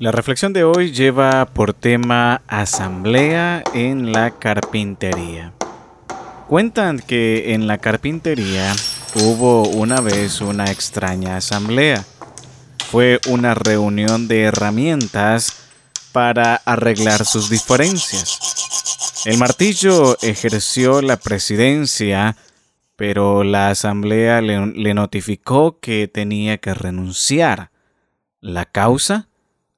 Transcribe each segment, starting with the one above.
La reflexión de hoy lleva por tema Asamblea en la carpintería. Cuentan que en la carpintería hubo una vez una extraña asamblea. Fue una reunión de herramientas para arreglar sus diferencias. El martillo ejerció la presidencia, pero la asamblea le, le notificó que tenía que renunciar. ¿La causa?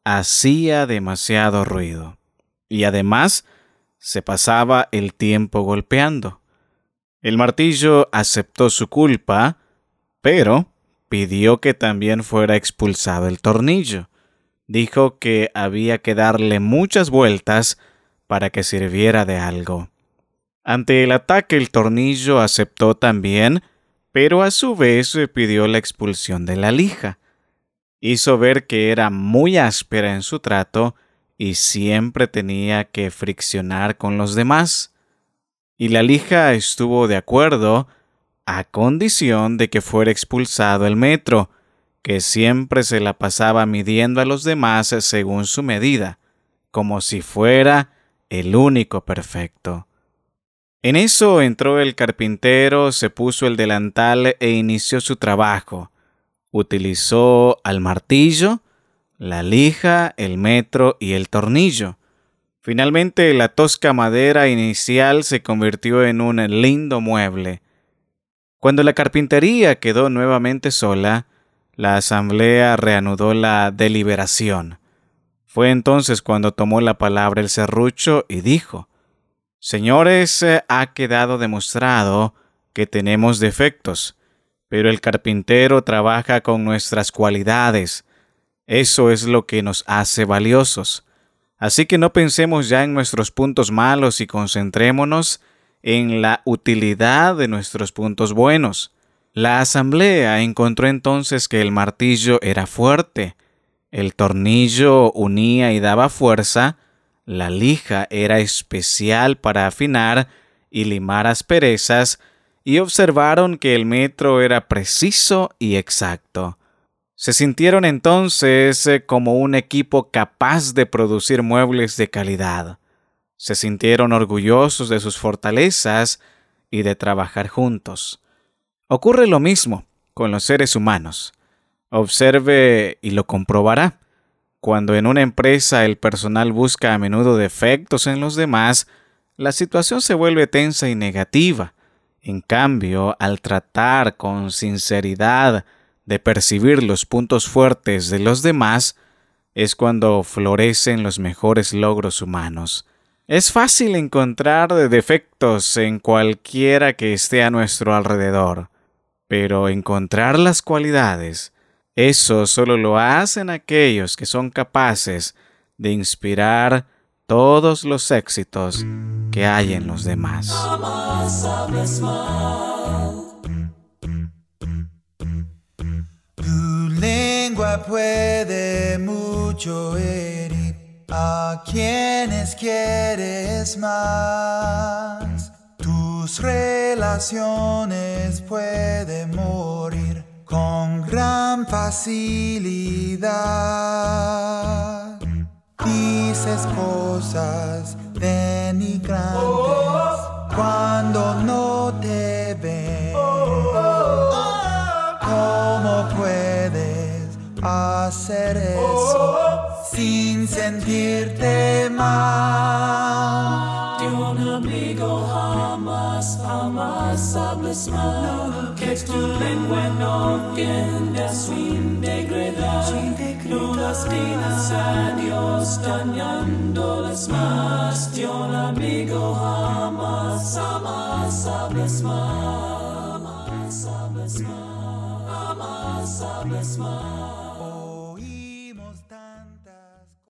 Hacía demasiado ruido y además se pasaba el tiempo golpeando. El martillo aceptó su culpa, pero pidió que también fuera expulsado el tornillo. Dijo que había que darle muchas vueltas para que sirviera de algo. Ante el ataque el tornillo aceptó también, pero a su vez pidió la expulsión de la lija hizo ver que era muy áspera en su trato y siempre tenía que friccionar con los demás. Y la lija estuvo de acuerdo a condición de que fuera expulsado el metro, que siempre se la pasaba midiendo a los demás según su medida, como si fuera el único perfecto. En eso entró el carpintero, se puso el delantal e inició su trabajo utilizó al martillo, la lija, el metro y el tornillo. Finalmente la tosca madera inicial se convirtió en un lindo mueble. Cuando la carpintería quedó nuevamente sola, la asamblea reanudó la deliberación. Fue entonces cuando tomó la palabra el serrucho y dijo Señores, ha quedado demostrado que tenemos defectos pero el carpintero trabaja con nuestras cualidades. Eso es lo que nos hace valiosos. Así que no pensemos ya en nuestros puntos malos y concentrémonos en la utilidad de nuestros puntos buenos. La asamblea encontró entonces que el martillo era fuerte, el tornillo unía y daba fuerza, la lija era especial para afinar y limar asperezas, y observaron que el metro era preciso y exacto. Se sintieron entonces eh, como un equipo capaz de producir muebles de calidad. Se sintieron orgullosos de sus fortalezas y de trabajar juntos. Ocurre lo mismo con los seres humanos. Observe y lo comprobará. Cuando en una empresa el personal busca a menudo defectos en los demás, la situación se vuelve tensa y negativa. En cambio, al tratar con sinceridad de percibir los puntos fuertes de los demás, es cuando florecen los mejores logros humanos. Es fácil encontrar defectos en cualquiera que esté a nuestro alrededor, pero encontrar las cualidades, eso solo lo hacen aquellos que son capaces de inspirar todos los éxitos que hay en los demás. Tu lengua puede mucho herir a quienes quieres más. Tus relaciones pueden morir con gran facilidad dices cosas denigrantes cuando no te ven. ¿Cómo puedes hacer eso sin sentirte mal? De un amigo jamás, jamás hables mal. Que tu lengua no tienda sin degradar. No lastimas a Dios dañándoles más. De un amigo jamás, jamás hables mal. Jamás hables mal. Jamás hables mal.